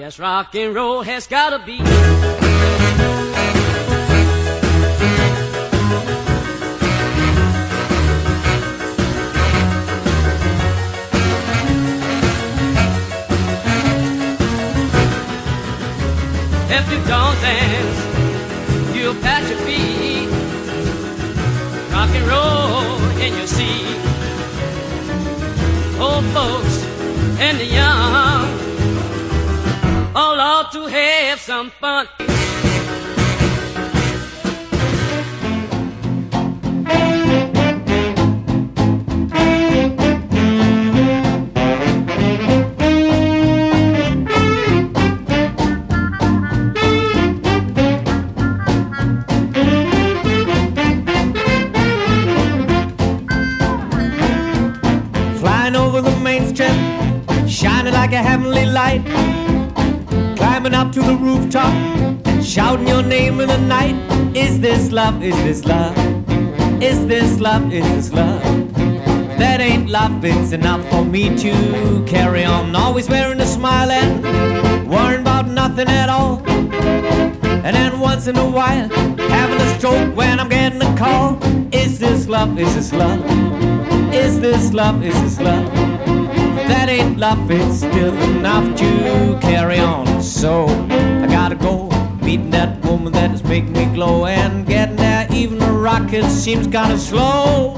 Yes, rock and roll has gotta be. If you don't dance, you'll pat your feet. Rock and roll in your seat. Old folks and the young to have some fun. Flying over the main strip, shining like a heavenly light. Climbing up to the rooftop, shouting your name in the night. Is this love? Is this love? Is this love? Is this love? That ain't love, it's enough for me to carry on. Always wearing a smile and worrying about nothing at all. And then once in a while, having a stroke when I'm getting a call. Is this love? Is this love? Is this love? Is this love? That ain't love, it's still enough to carry on. So I gotta go meeting that woman that is making me glow and getting there. Even the rocket seems kinda slow.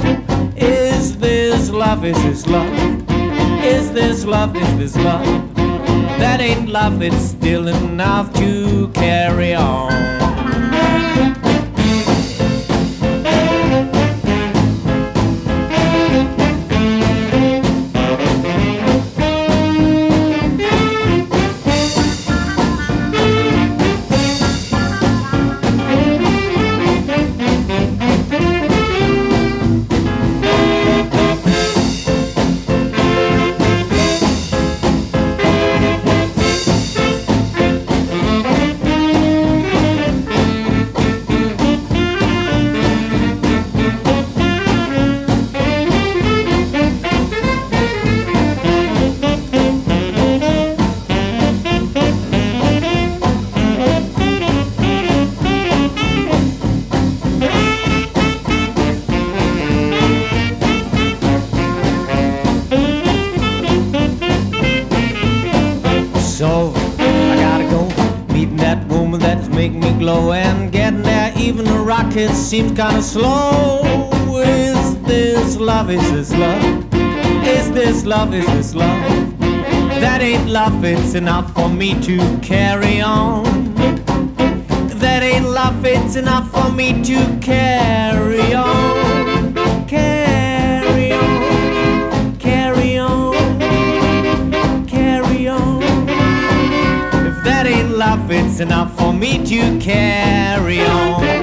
Is this love? Is this love? Is this love? Is this love? That ain't love, it's still enough to carry on. Seems kinda slow. Is this love? Is this love? Is this love? Is this love? That ain't love, it's enough for me to carry on. That ain't love, it's enough for me to carry on. Carry on, carry on, carry on. If that ain't love, it's enough for me to carry on.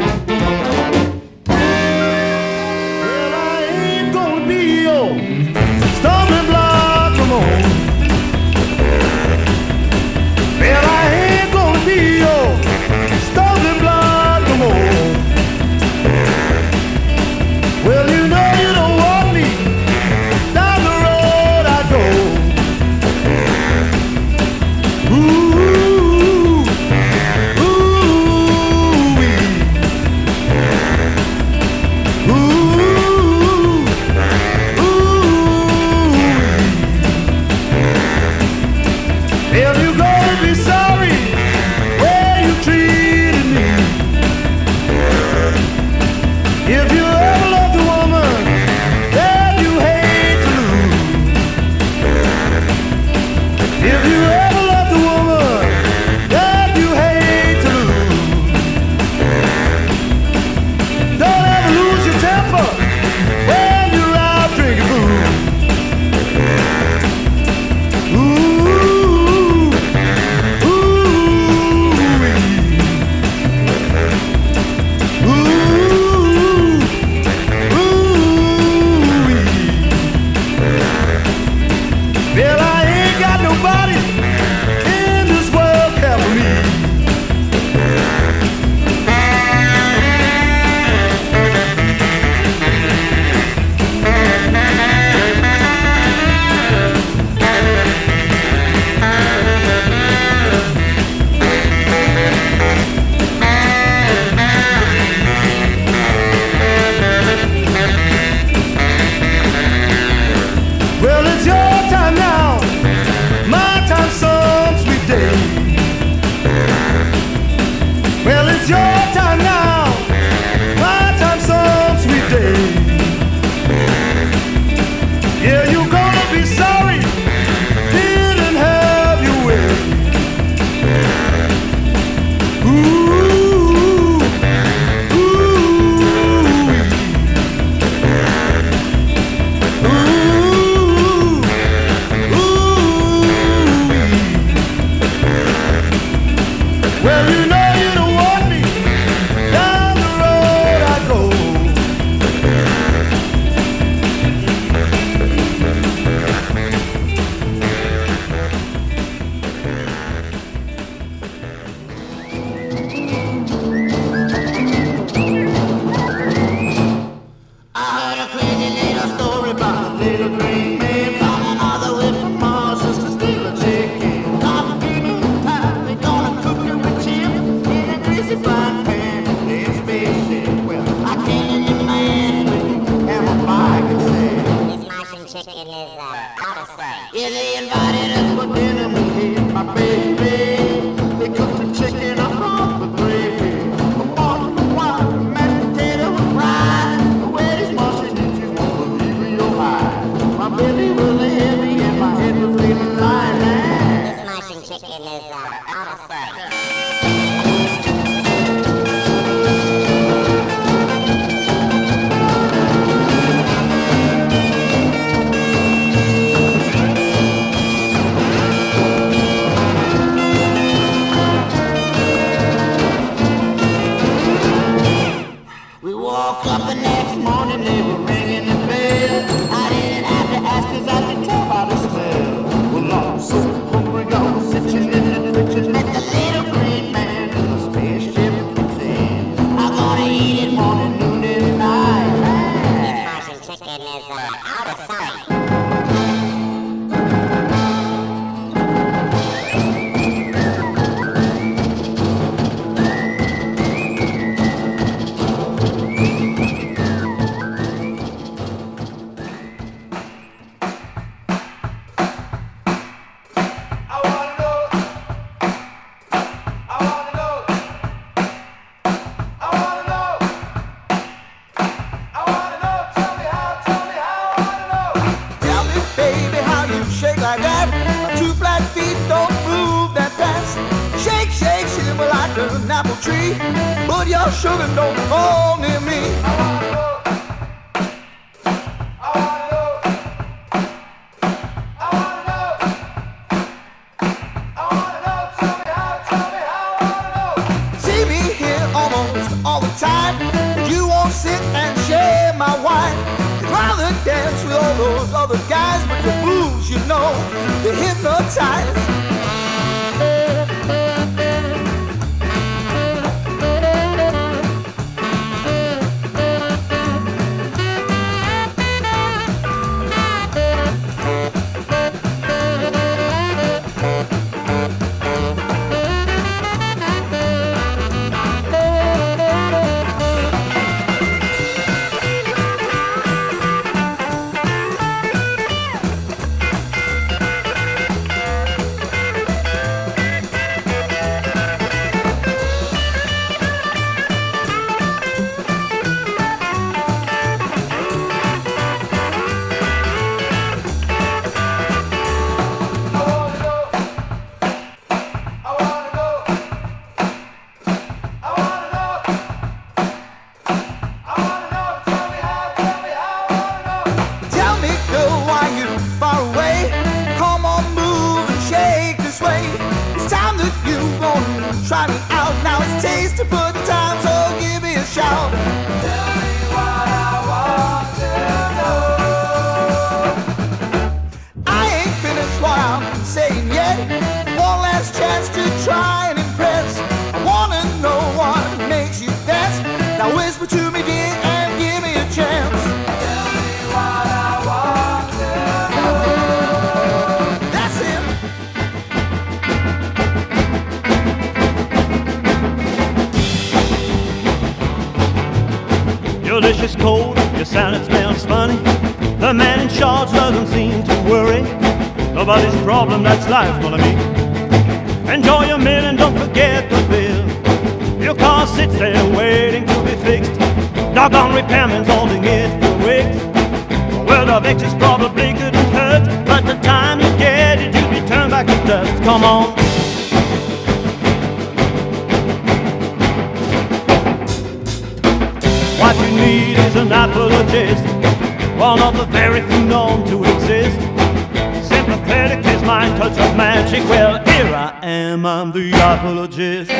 Apologist.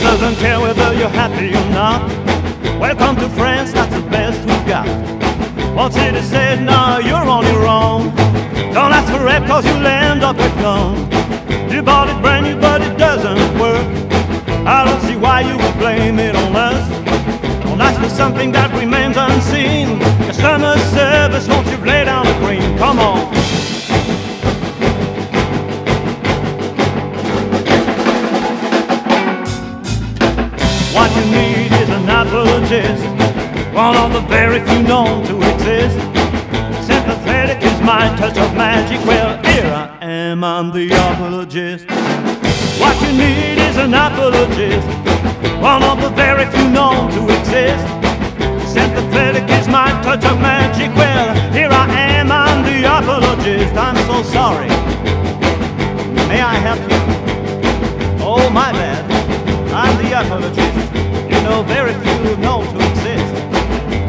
Doesn't care whether you're happy or not. Welcome to France, that's the best. Once it is said, now you're on your own. Don't ask for help cause you'll end up with none. You bought it brand new but it doesn't work. I don't see why you would blame it on us. Don't ask for something that remains unseen. Customer service won't you lay down the cream? Come on. What you need is an apologist, one of the very few known to exist. Sympathetic is my touch of magic. Well, here I am, I'm the apologist. What you need is an apologist, one of the very few known to exist. Sympathetic is my touch of magic. Well, here I am, I'm the apologist. I'm so sorry. May I help you? Oh, my bad. I'm the apologist. You know, very few know to exist.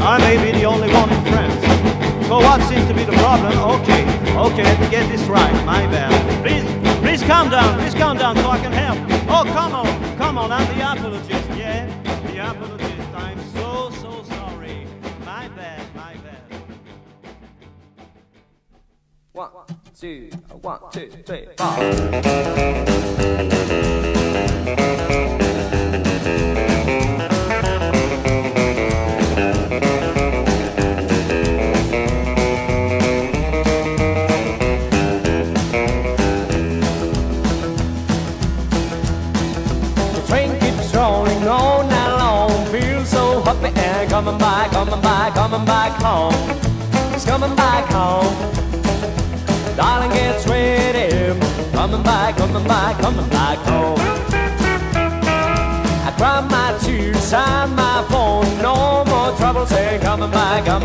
I may be the only one in France. So what seems to be the problem? Okay, okay, let me get this right. My bad. Please, please calm down. Please calm down so I can help. Oh, come on, come on. I'm the apologist. Yeah, the apologist. I'm so, so sorry. My bad, my bad. One, two, one, two, three, four.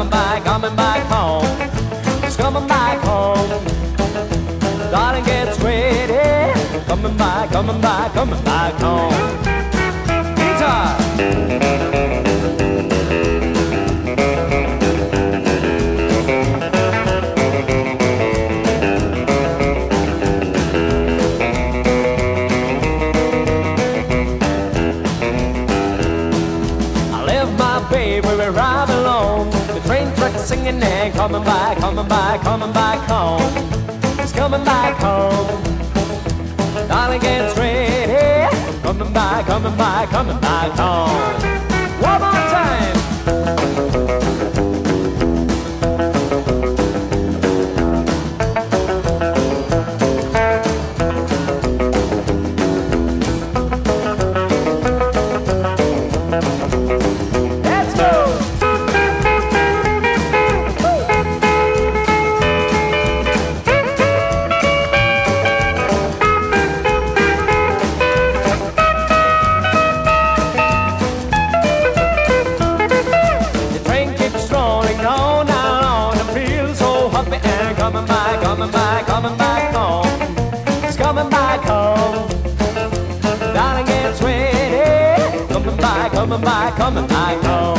Coming back, coming back home. It's coming back home. Darling gets ready. Coming back, coming back, coming back home. Coming back, coming back, coming back home. It's coming back home. Darling gets ready. Coming back, coming back, coming back home. Coming back, coming back home.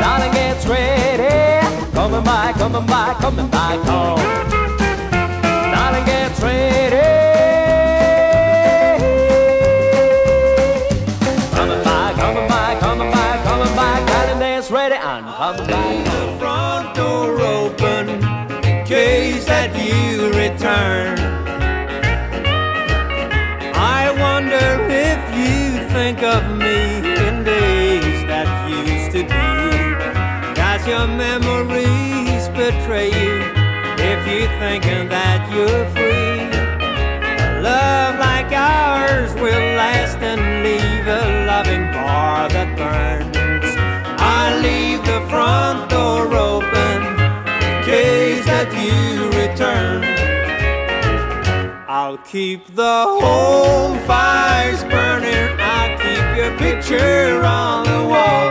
Darling gets ready. Coming back, coming back, coming back home. Darling gets ready. Coming back, coming back, coming back, coming back. Darling gets ready and coming back home. front door open in case that you return. thinking that you're free. A love like ours will last and leave a loving bar that burns. I leave the front door open in case that you return. I'll keep the home fires burning. I'll keep your picture on the wall.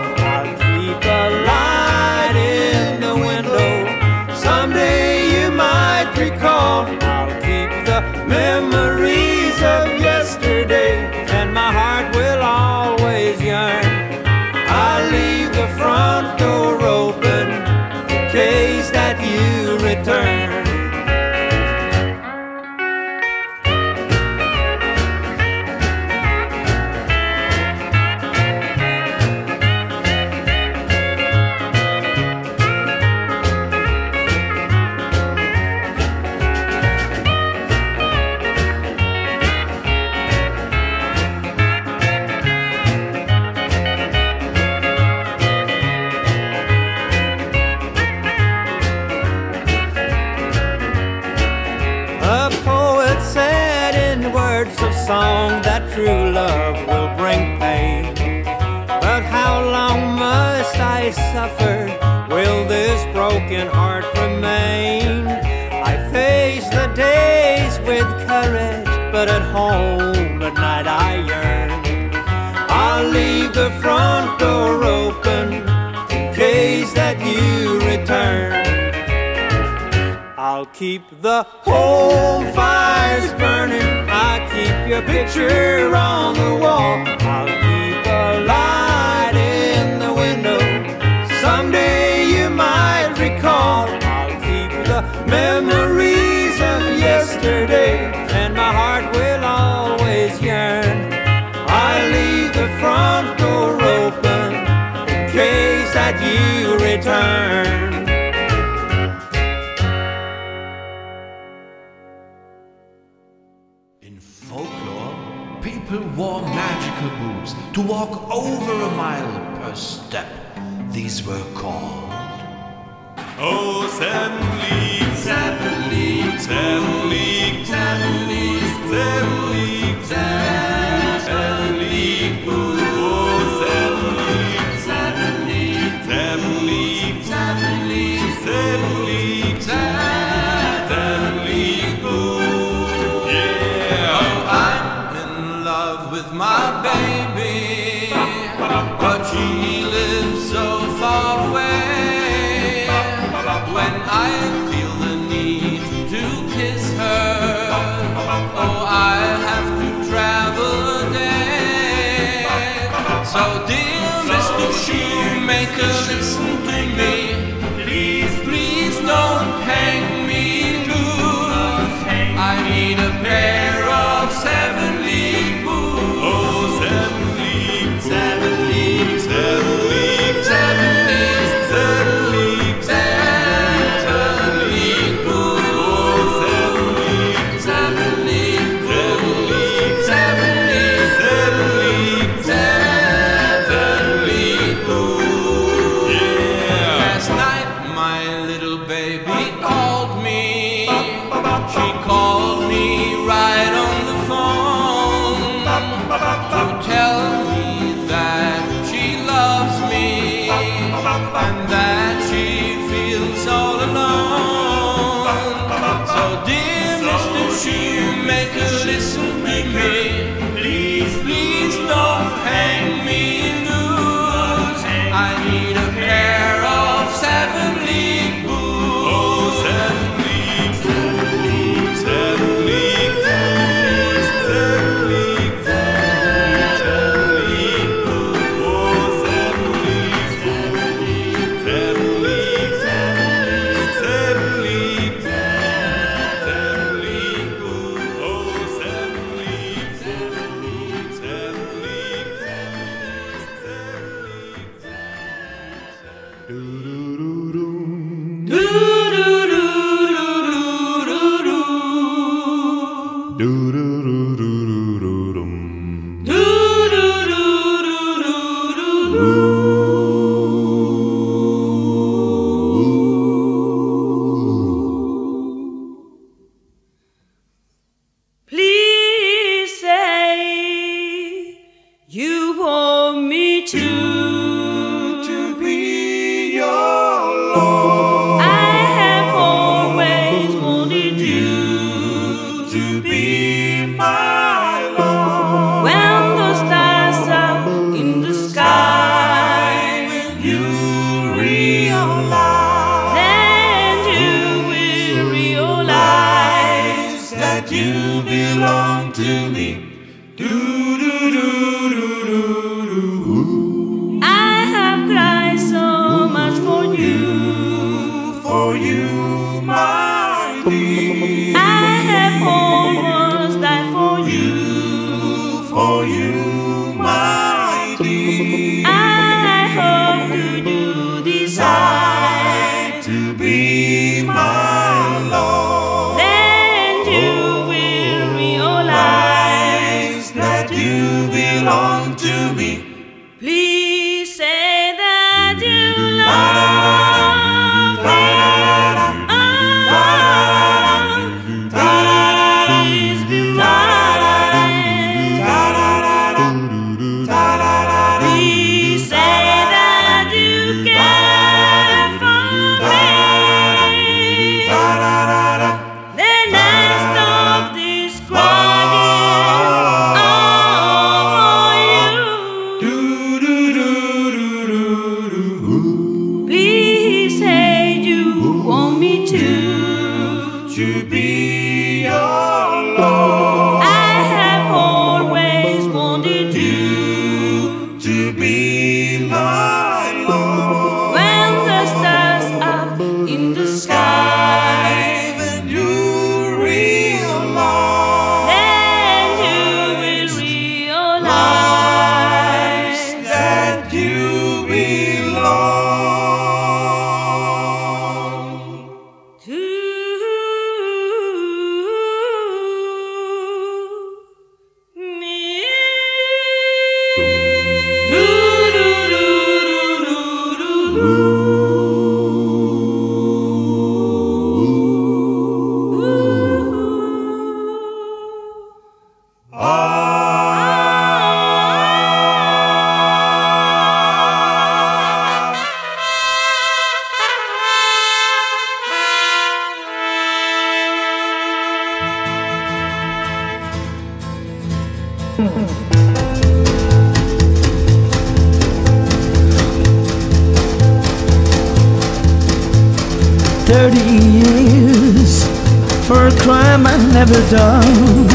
For a crime I never done.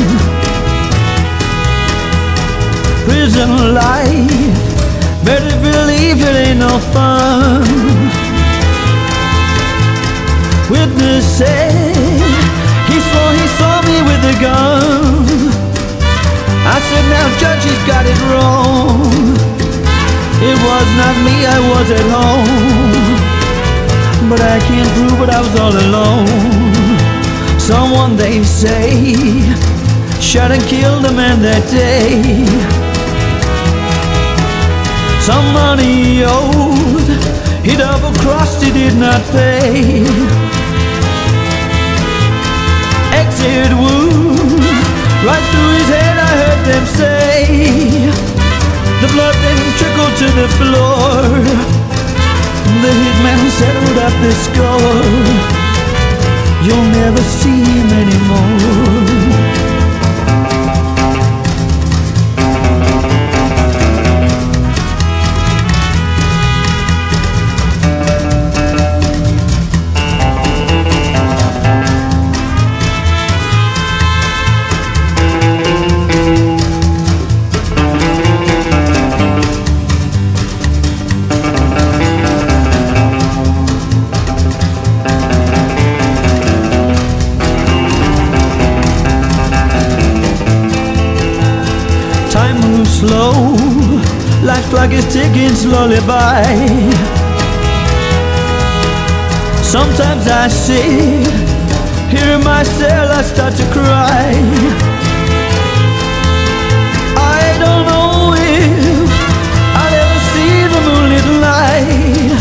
Prison life, better believe it ain't no fun. Witness said he swore he saw me with a gun. I said, now judge, he's got it wrong. It was not me, I was at home. But I can't prove it, I was all alone. Someone they say shot and killed a man that day. Some money owed, he double crossed, he did not pay. Exit wound, right through his head, I heard them say. The blood then trickled to the floor. The hitman settled up the score. You'll never see him anymore. Clock is ticking slowly by. Sometimes I sit here in my cell, I start to cry. I don't know if I'll ever see the moonlit light,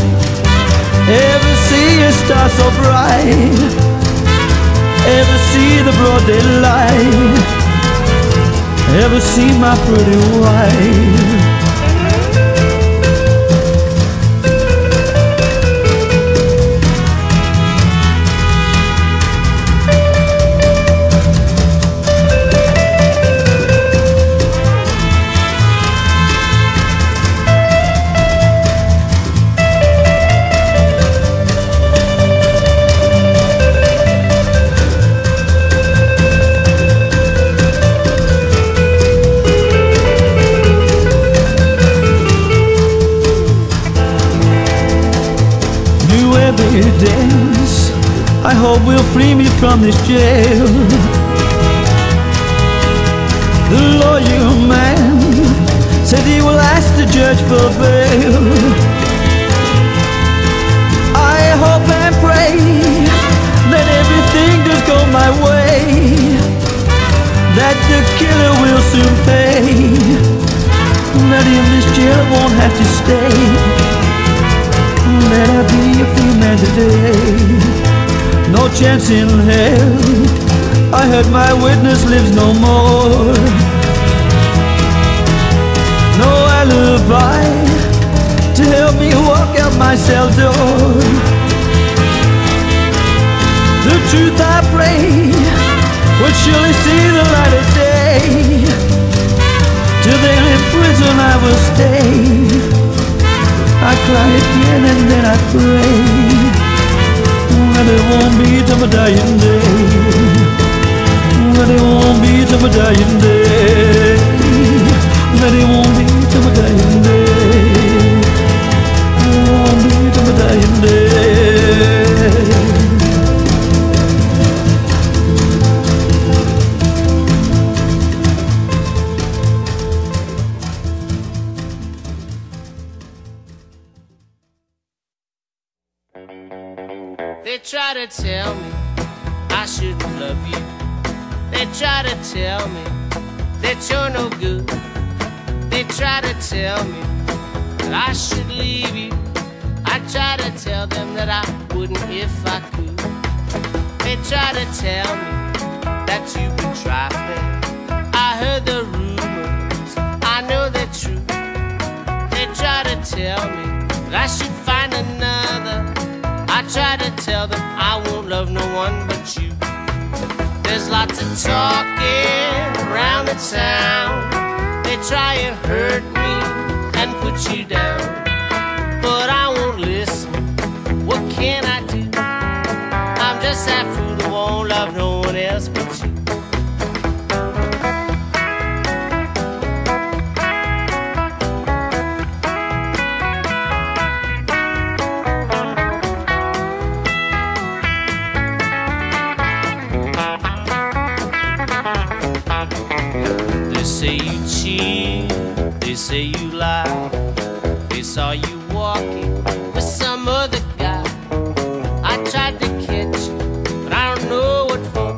ever see a star so bright, ever see the broad daylight ever see my pretty wife? Hope will free me from this jail. The lawyer man said he will ask the judge for bail. I hope and pray that everything does go my way. That the killer will soon pay. That in this jail won't have to stay. That I'll be a free man today no chance in hell. I heard my witness lives no more. No alibi to help me walk out my cell door. The truth I pray will surely see the light of day. Till then in prison I will stay. I cry again and then I pray and it won't be till my dying day. And it won't be till my dying day. And it won't be till my dying day. It won't be till my dying day. I should leave you. I try to tell them that I wouldn't if I could. They try to tell me that you've been trifling. I heard the rumors, I know they're true. They try to tell me that I should find another. I try to tell them I won't love no one but you. There's lots of talking around the town. They try and hurt me and put you down. But I won't listen. What can I do? I'm just that fool who won't love no one else but you. Say you lie. They saw you walking with some other guy. I tried to catch you, but I don't know what for.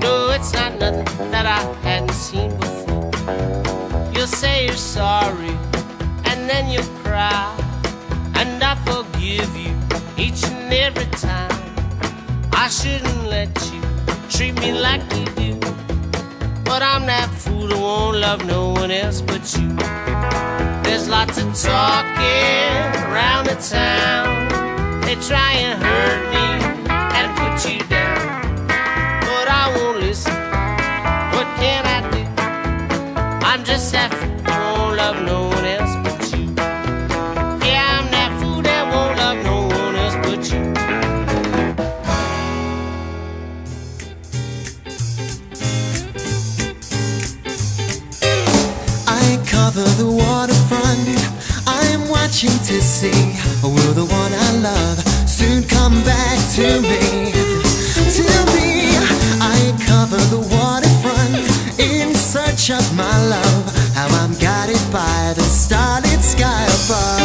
No, it's not nothing that I hadn't seen before. You'll say you're sorry, and then you'll cry. And I forgive you each and every time. I shouldn't let you treat me like you do. But I'm that fool who won't love no one else but you. There's lots of talking around the town. They try and hurt me and put you down. But I won't listen. What can I do? I'm just that fool To see will the one I love soon come back to me. To me, I cover the waterfront in search of my love. How I'm guided by the starlit sky above.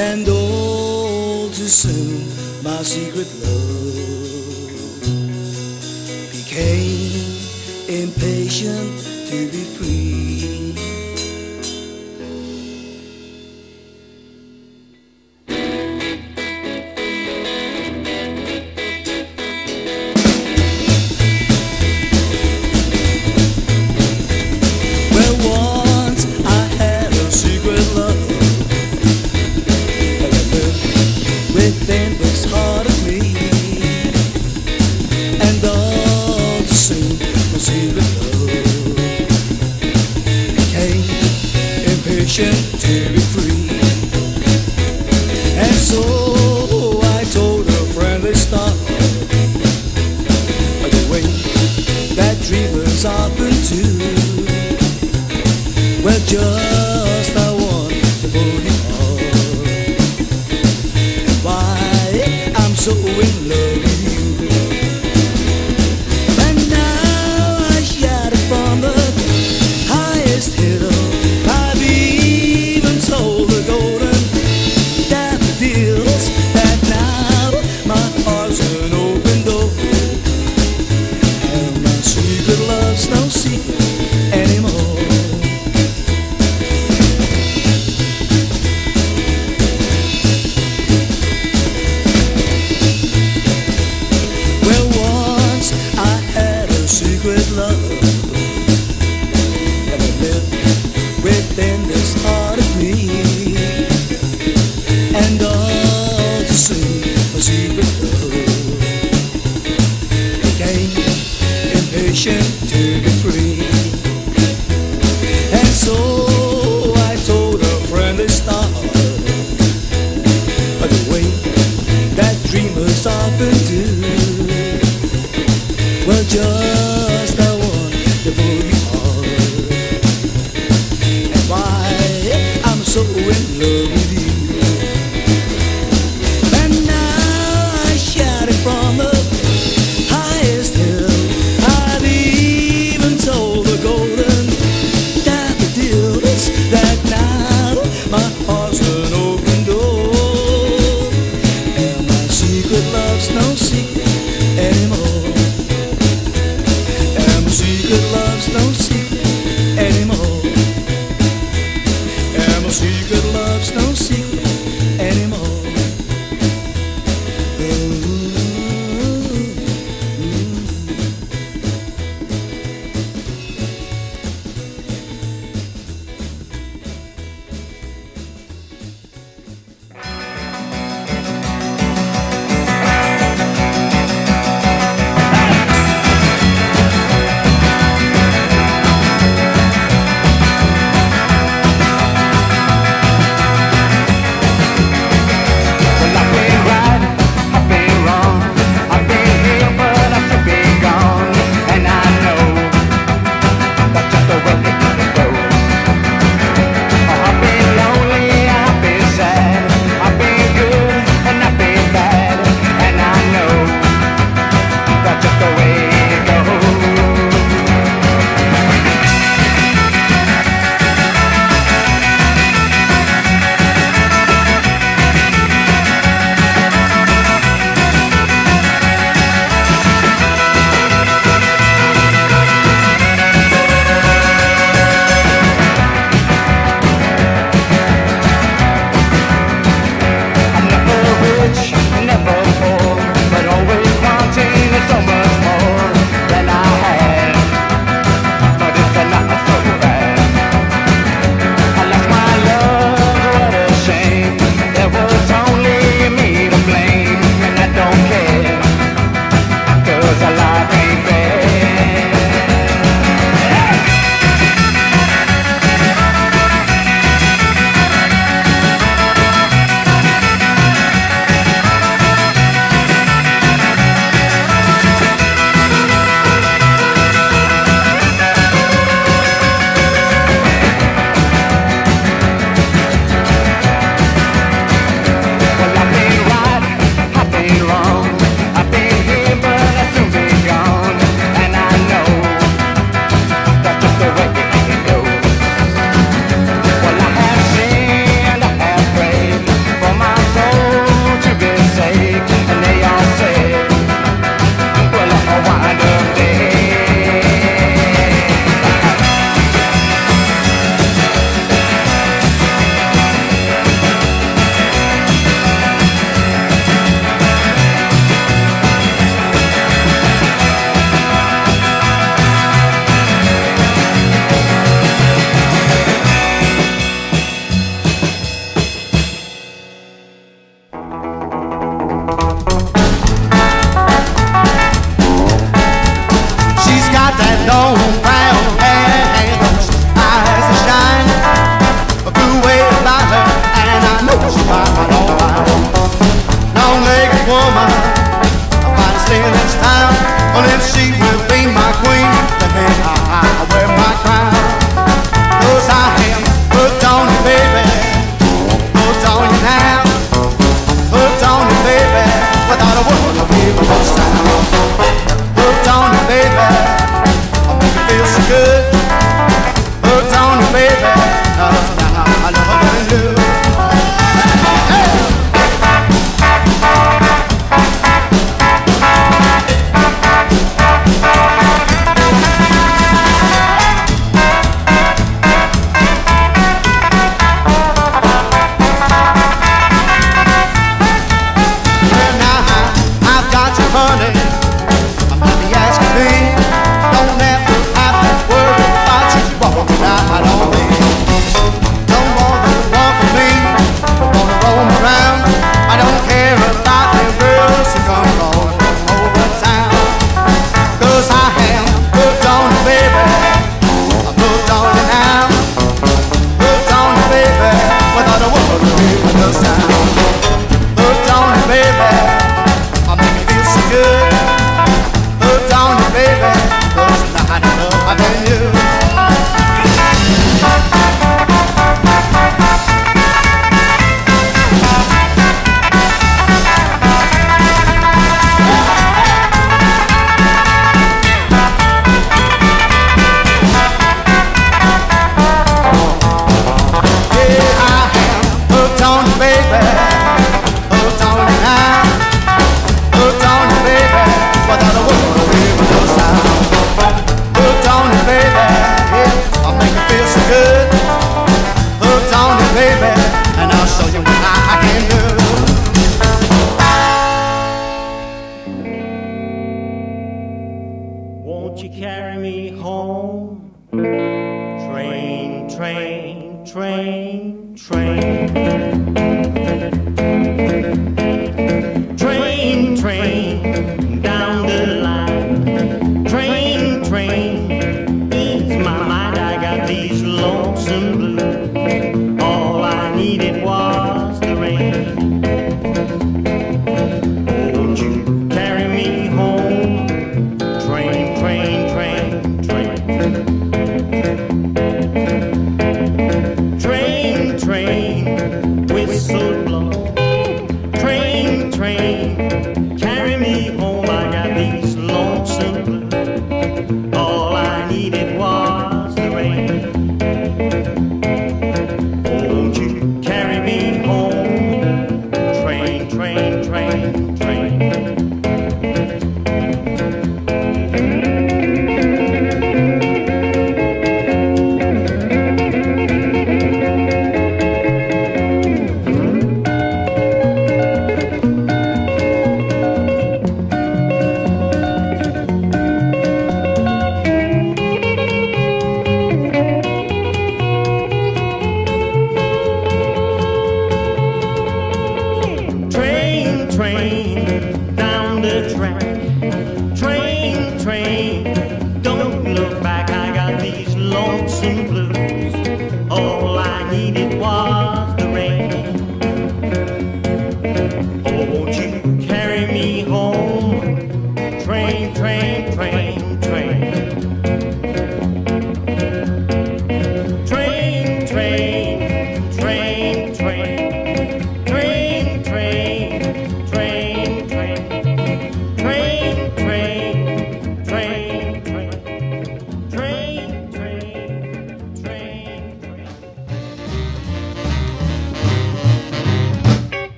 and all too soon my secret love became impatient to be free. música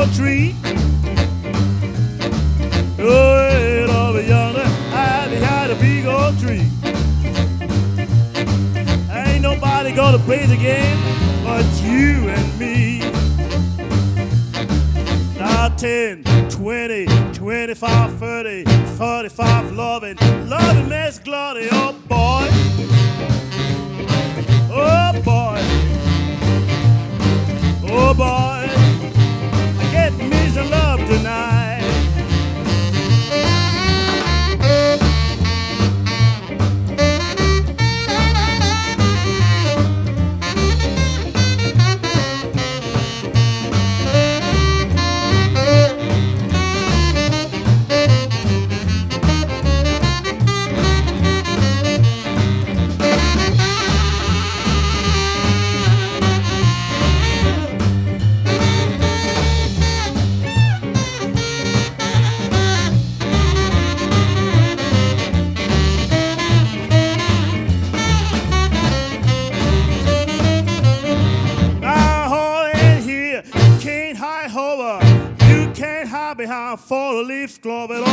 your tree. Oh, head over yonder, I behind a big old tree. Ain't nobody gonna play the game but you and me. Now 10, 20, 25, 30, 45, loving, loving, that's glory, oh boy. Clover.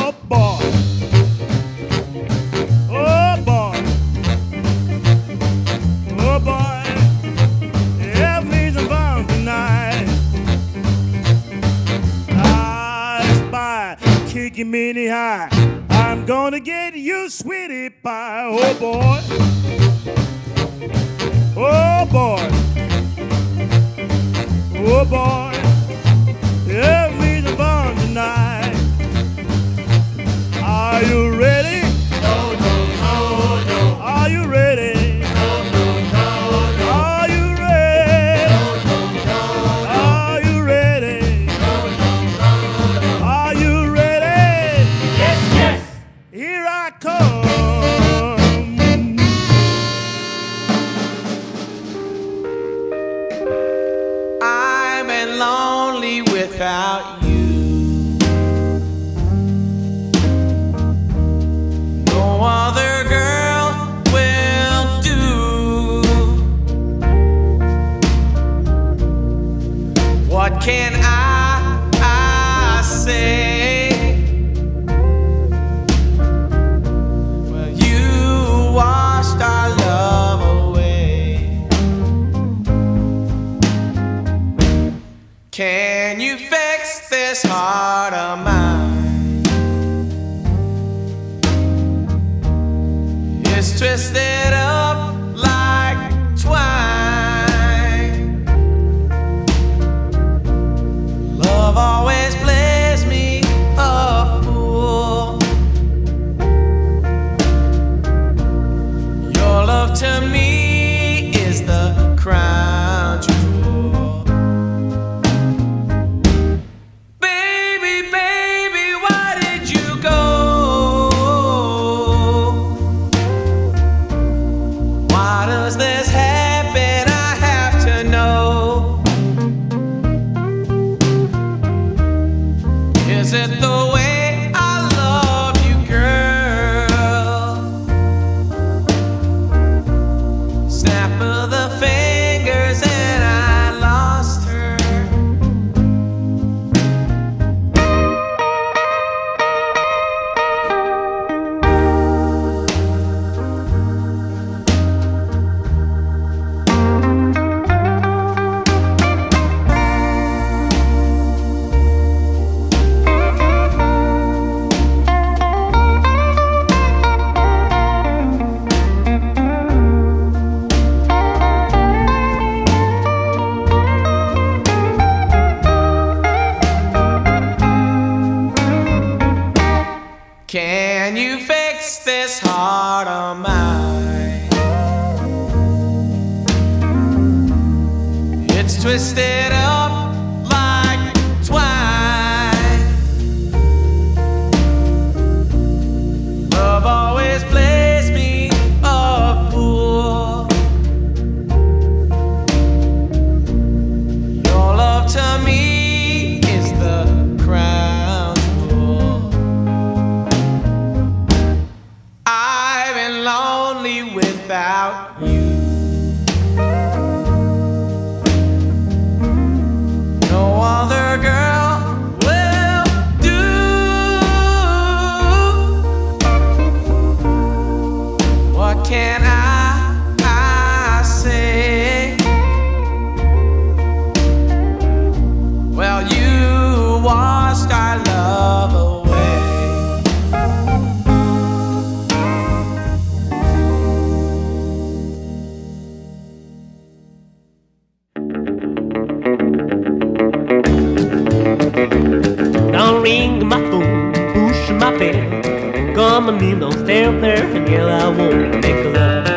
mama mean, don't stay up there and yell. I wanna make love.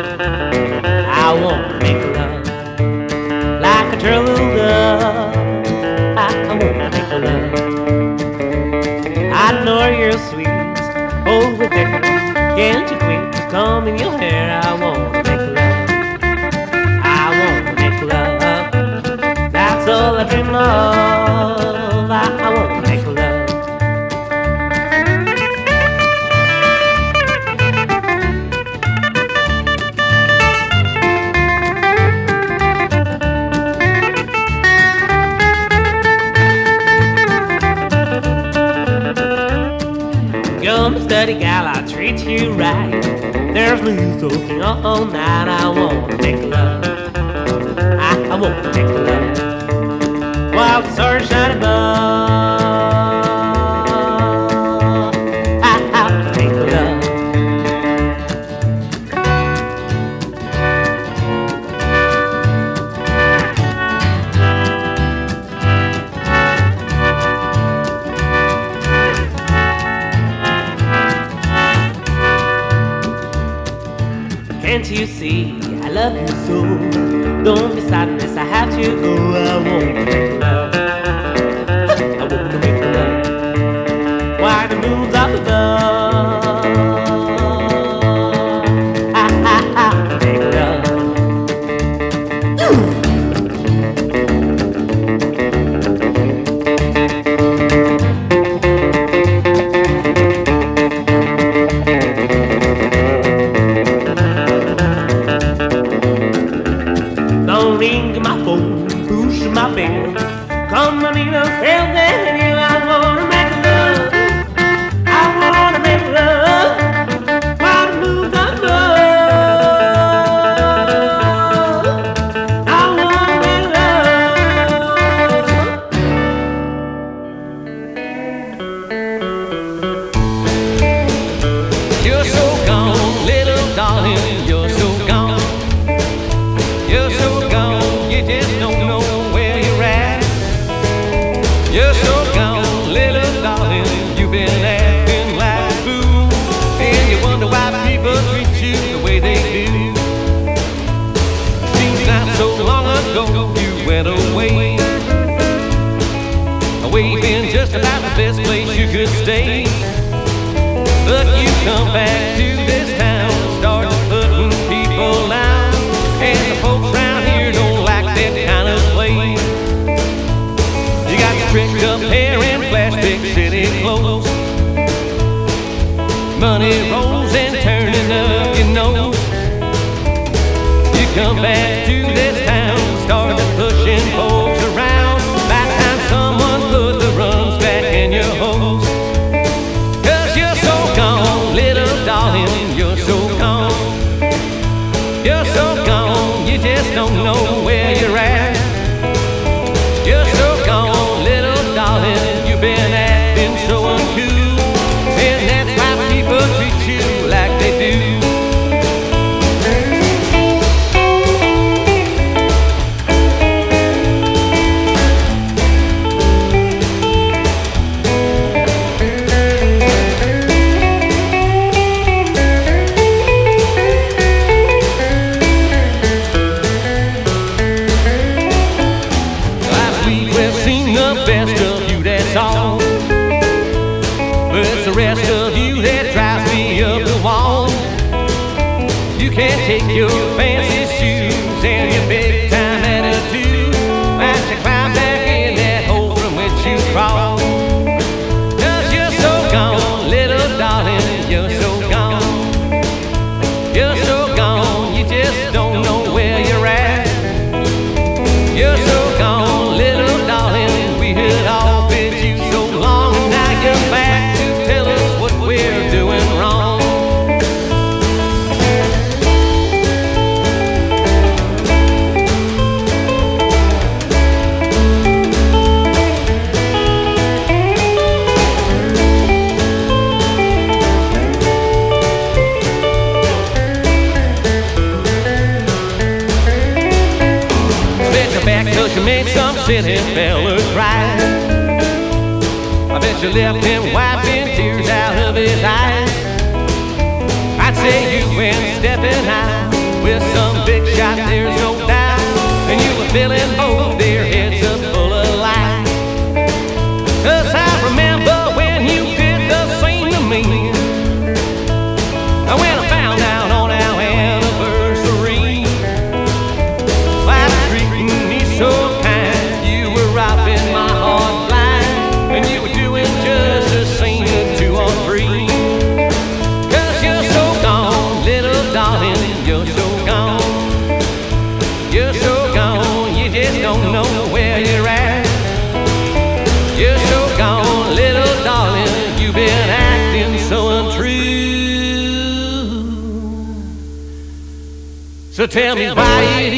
I wanna make love like a turtle dove. I, I wanna make love. I know you're sweet, oh, with. Can't you quit to comb in your hair? I wanna make love. I wanna make love. That's all I dream of. pretty gal, I treat you right. There's me soaking all night, I wanna make love. I, I wanna make love. While the sun shining above. Remember tell me why